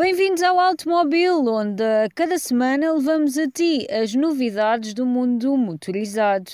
Bem-vindos ao Automóvel, onde a cada semana levamos a ti as novidades do mundo motorizado.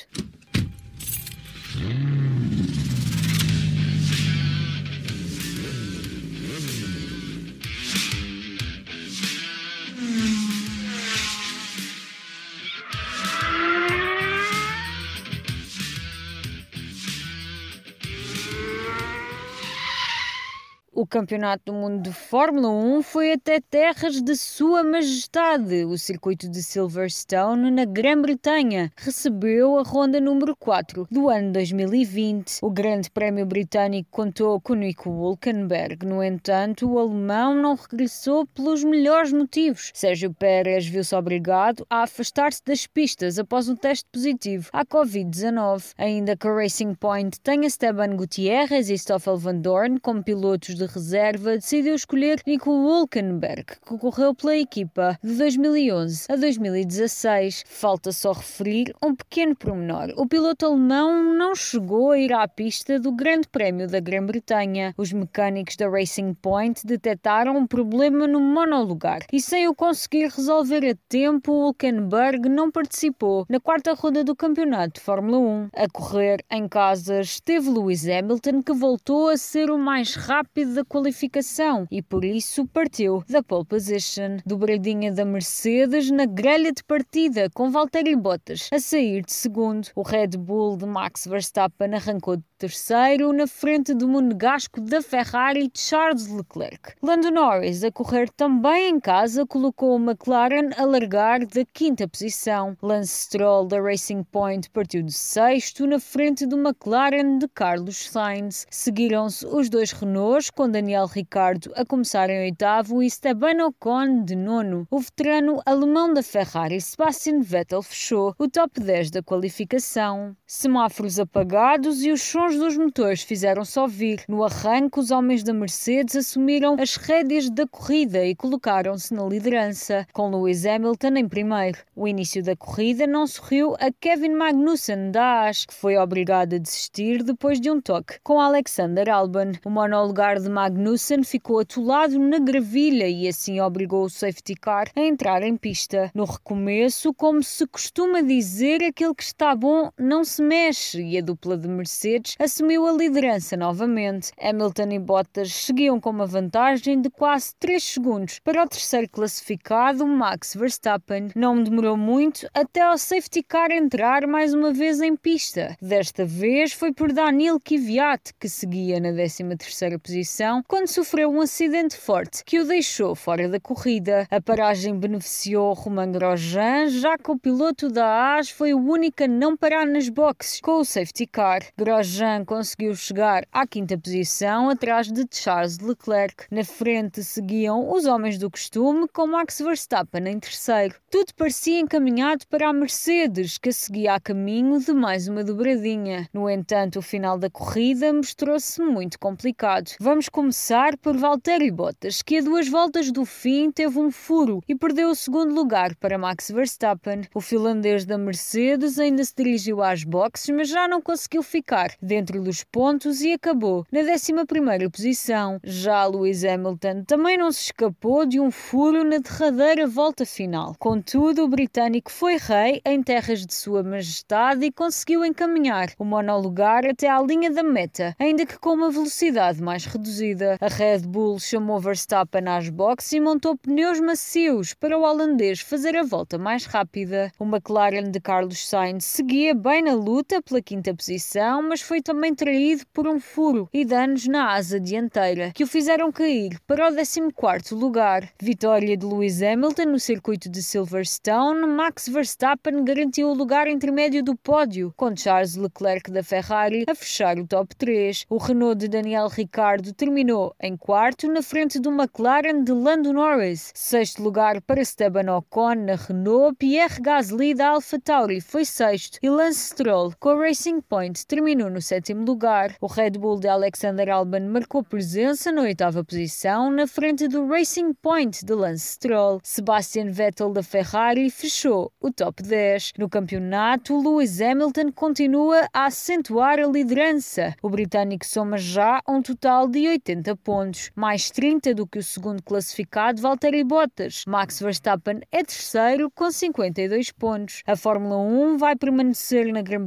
O Campeonato do Mundo de Fórmula 1 foi até terras de Sua Majestade. O circuito de Silverstone, na Grã-Bretanha, recebeu a ronda número 4 do ano 2020. O Grande Prémio Britânico contou com Nico Hulkenberg. No entanto, o alemão não regressou pelos melhores motivos. Sérgio Pérez viu-se obrigado a afastar-se das pistas após um teste positivo à Covid-19. Ainda que a Racing Point tenha Esteban Gutierrez e Stoffel Van Dorn como pilotos de reserva, decidiu escolher Nico Hulkenberg, que correu pela equipa de 2011 a 2016. Falta só referir um pequeno pormenor. O piloto alemão não chegou a ir à pista do Grande Prémio da Grã-Bretanha. Os mecânicos da Racing Point detectaram um problema no monolugar e sem o conseguir resolver a tempo, Hulkenberg não participou na quarta ronda do campeonato de Fórmula 1. A correr em casa esteve Lewis Hamilton, que voltou a ser o mais rápido da qualificação e por isso partiu da pole position. Dobradinha da Mercedes na grelha de partida com Valtteri Bottas a sair de segundo. O Red Bull de Max Verstappen arrancou de terceiro na frente do monegasco da Ferrari Charles Leclerc. Lando Norris a correr também em casa colocou o McLaren a largar da quinta posição. Lance Stroll da Racing Point partiu de sexto na frente do McLaren de Carlos Sainz. Seguiram-se os dois Renaults com Daniel Ricardo a começar em oitavo e Esteban Ocon de nono. O veterano alemão da Ferrari, Sebastian Vettel, fechou o top 10 da qualificação. Semáforos apagados e os sons dos motores fizeram-se ouvir. No arranque, os homens da Mercedes assumiram as rédeas da corrida e colocaram-se na liderança, com Lewis Hamilton em primeiro. O início da corrida não sorriu a Kevin Magnussen da Haas, que foi obrigado a desistir depois de um toque com Alexander Albon. O monolugar de Magnussen ficou atolado na gravilha e assim obrigou o safety car a entrar em pista. No recomeço, como se costuma dizer, aquele que está bom não se mexe e a dupla de Mercedes assumiu a liderança novamente. Hamilton e Bottas seguiam com uma vantagem de quase 3 segundos para o terceiro classificado, Max Verstappen. Não demorou muito até ao safety car entrar mais uma vez em pista. Desta vez foi por Daniel Kvyat, que seguia na 13 terceira posição quando sofreu um acidente forte que o deixou fora da corrida. A paragem beneficiou Romain Grosjean, já que o piloto da Haas foi o único a não parar nas boxes com o safety car. Grosjean conseguiu chegar à quinta posição atrás de Charles Leclerc. Na frente seguiam os homens do costume com Max Verstappen em terceiro. Tudo parecia encaminhado para a Mercedes, que seguia a caminho de mais uma dobradinha. No entanto, o final da corrida mostrou-se muito complicado. Vamos começar por Valtteri Bottas, que a duas voltas do fim teve um furo e perdeu o segundo lugar para Max Verstappen. O finlandês da Mercedes ainda se dirigiu às boxes, mas já não conseguiu ficar dentro dos pontos e acabou na 11ª posição. Já Lewis Hamilton também não se escapou de um furo na derradeira volta final. Contudo, o britânico foi rei em terras de sua majestade e conseguiu encaminhar o monolugar até à linha da meta, ainda que com uma velocidade mais reduzida. A Red Bull chamou Verstappen às boxes e montou pneus macios para o holandês fazer a volta mais rápida. O McLaren de Carlos Sainz seguia bem na luta pela quinta posição, mas foi também traído por um furo e danos na asa dianteira, que o fizeram cair para o 14º lugar. Vitória de Lewis Hamilton no circuito de Silverstone, Max Verstappen garantiu o lugar intermédio do pódio, com Charles Leclerc da Ferrari a fechar o top 3. O Renault de Daniel Ricciardo terminou em quarto na frente do McLaren de Lando Norris. Sexto lugar para Esteban Ocon na Renault, Pierre Gasly da AlphaTauri foi sexto e Lance Stroll com a Racing Point terminou no sétimo lugar. O Red Bull de Alexander Albon marcou presença na oitava posição, na frente do Racing Point de Lance Stroll. Sebastian Vettel da Ferrari fechou o top 10. No campeonato, Lewis Hamilton continua a acentuar a liderança. O britânico soma já um total de 80 pontos, mais 30 do que o segundo classificado Valtteri Bottas. Max Verstappen é terceiro com 52 pontos. A Fórmula 1 vai permanecer na Grã-Bretanha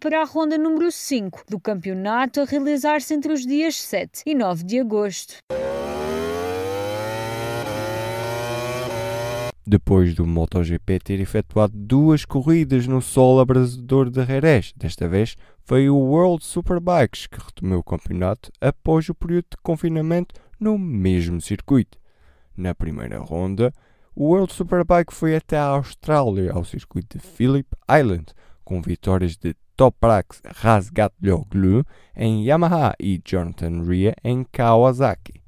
para a ronda número 5 do campeonato a realizar-se entre os dias 7 e 9 de agosto. Depois do MotoGP ter efetuado duas corridas no solo abrasador de Jerez, desta vez foi o World Superbikes que retomou o campeonato após o período de confinamento no mesmo circuito. Na primeira ronda, o World Superbike foi até a Austrália, ao circuito de Phillip Island, com vitórias de Toprak Razgatlioglu em Yamaha e Jonathan Ria em Kawasaki.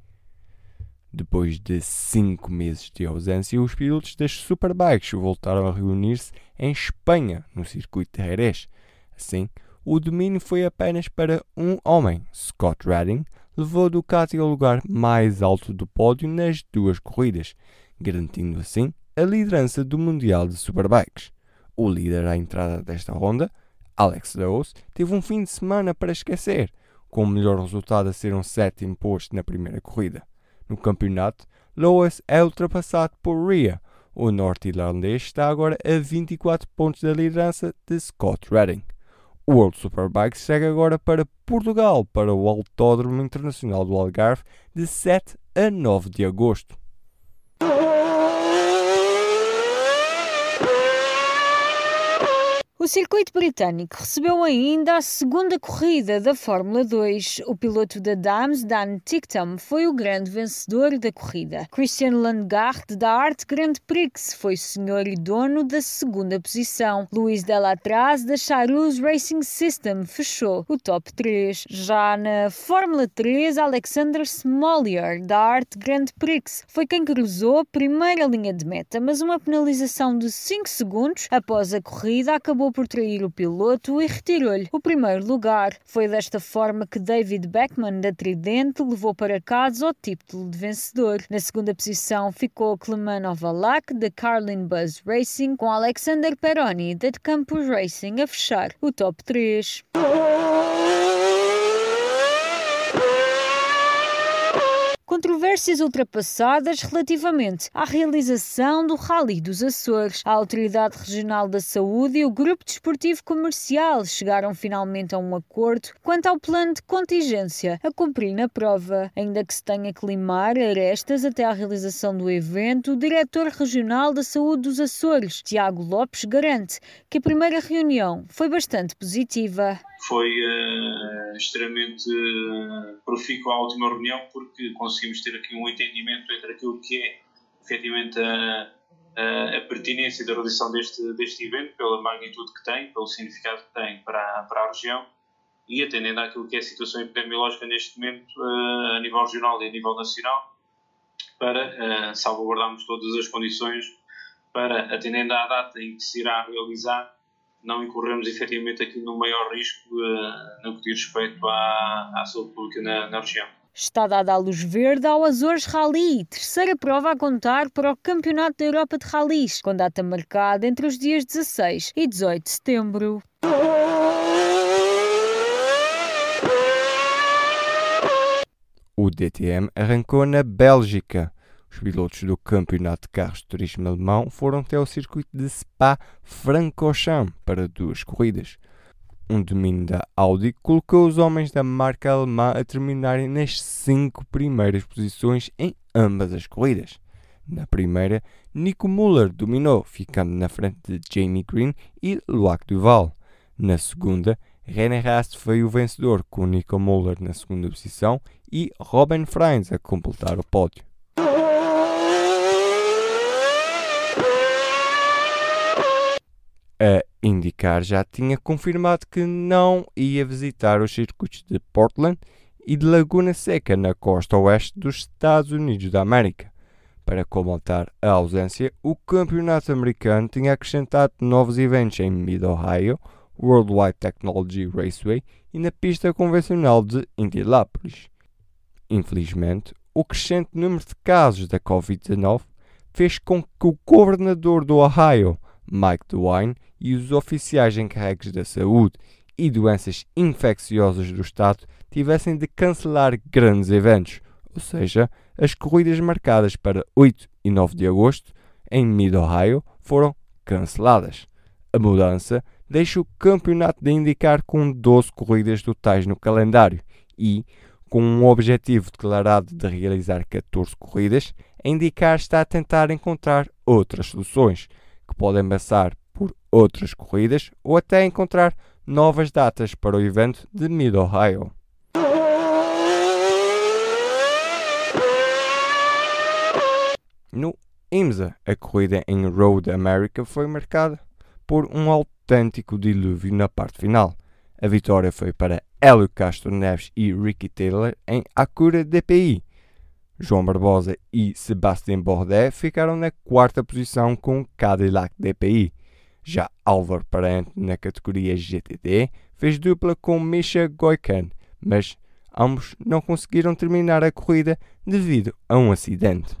Depois de cinco meses de ausência, os pilotos das Superbikes voltaram a reunir-se em Espanha, no circuito de Jerez. Assim, o domínio foi apenas para um homem, Scott Redding, levou a Ducati ao lugar mais alto do pódio nas duas corridas, garantindo assim a liderança do Mundial de Superbikes. O líder à entrada desta ronda, Alex Lowes, teve um fim de semana para esquecer, com o melhor resultado a ser um sétimo posto na primeira corrida. No campeonato, Lewis é ultrapassado por Ria. O norte-irlandês está agora a 24 pontos da liderança de Scott Redding. O World Superbike segue agora para Portugal, para o Autódromo Internacional do Algarve, de 7 a 9 de agosto. O circuito britânico recebeu ainda a segunda corrida da Fórmula 2. O piloto da Dams, Dan Ticktum, foi o grande vencedor da corrida. Christian Landgaard, da Art Grand Prix, foi senhor e dono da segunda posição. Luís Delatraz, da Charus Racing System, fechou o top 3. Já na Fórmula 3, Alexander Smolier, da Art Grand Prix, foi quem cruzou a primeira linha de meta, mas uma penalização de 5 segundos após a corrida acabou por trair o piloto e retirou-lhe o primeiro lugar. Foi desta forma que David Beckman, da Tridente, levou para casa o título de vencedor. Na segunda posição ficou Clement Ovalak, da Carlin Buzz Racing, com Alexander Peroni, da Campus Racing, a fechar o top 3. Controvérsias ultrapassadas relativamente à realização do Rally dos Açores. A Autoridade Regional da Saúde e o Grupo Desportivo Comercial chegaram finalmente a um acordo quanto ao plano de contingência a cumprir na prova. Ainda que se tenha que limar arestas até à realização do evento, o Diretor Regional da Saúde dos Açores, Tiago Lopes, garante que a primeira reunião foi bastante positiva foi uh, extremamente uh, profícua a última reunião porque conseguimos ter aqui um entendimento entre aquilo que é efetivamente a, a, a pertinência da realização deste, deste evento, pela magnitude que tem, pelo significado que tem para, para a região e atendendo àquilo que é a situação epidemiológica neste momento uh, a nível regional e a nível nacional para salvaguardarmos todas as condições para, atendendo à data em que se irá realizar, não incorremos efetivamente aqui no maior risco uh, no que diz respeito à, à saúde pública na, na região. Está dada a luz verde ao Azores Rally, terceira prova a contar para o Campeonato da Europa de Rallys, com data marcada entre os dias 16 e 18 de setembro. O DTM arrancou na Bélgica. Os pilotos do Campeonato de Carros de Turismo Alemão foram até o circuito de Spa-Francorchamps para duas corridas. Um domínio da Audi colocou os homens da marca alemã a terminarem nas cinco primeiras posições em ambas as corridas. Na primeira, Nico Müller dominou, ficando na frente de Jamie Green e Loic Duval. Na segunda, René Rast foi o vencedor, com Nico Müller na segunda posição e Robin Freins a completar o pódio. A IndyCar já tinha confirmado que não ia visitar os circuitos de Portland e de Laguna Seca na costa oeste dos Estados Unidos da América. Para comatar a ausência, o campeonato americano tinha acrescentado novos eventos em Mid-Ohio, Worldwide Technology Raceway e na pista convencional de Indianapolis. Infelizmente, o crescente número de casos da Covid-19 fez com que o governador do Ohio, Mike DeWine, e os oficiais encarregues da saúde e doenças infecciosas do estado tivessem de cancelar grandes eventos, ou seja, as corridas marcadas para 8 e 9 de agosto em Mid-Ohio foram canceladas. A mudança deixa o campeonato de indicar com 12 corridas totais no calendário e, com um objetivo declarado de realizar 14 corridas, a indicar está a tentar encontrar outras soluções, podem passar por outras corridas ou até encontrar novas datas para o evento de Mid-Ohio. No IMSA, a corrida em Road America foi marcada por um autêntico dilúvio na parte final. A vitória foi para Hélio Castro Neves e Ricky Taylor em Acura DPI. João Barbosa e Sebastian Bourdais ficaram na quarta posição com Cadillac DPI. Já Álvaro Parente, na categoria GTD, fez dupla com Misha Goikan, mas ambos não conseguiram terminar a corrida devido a um acidente.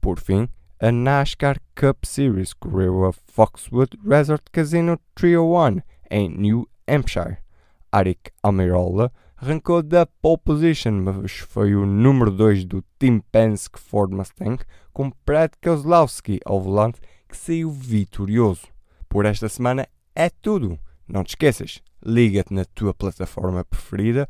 Por fim, a NASCAR Cup Series correu a Foxwood Resort Casino 301 em New Hampshire. Arik Almirola arrancou da pole position, mas foi o número 2 do Team Penske Ford Mustang com Brad Kozlowski ao volante que saiu vitorioso. Por esta semana é tudo. Não te esqueças, liga-te na tua plataforma preferida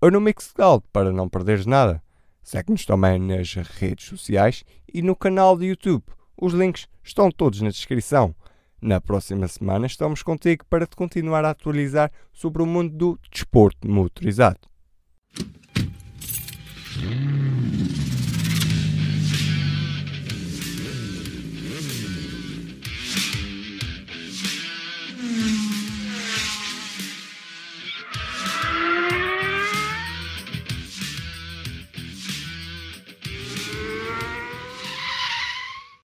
ou no Mixcloud para não perderes nada. Segue-nos também nas redes sociais e no canal de YouTube. Os links estão todos na descrição. Na próxima semana estamos contigo para te continuar a atualizar sobre o mundo do desporto motorizado.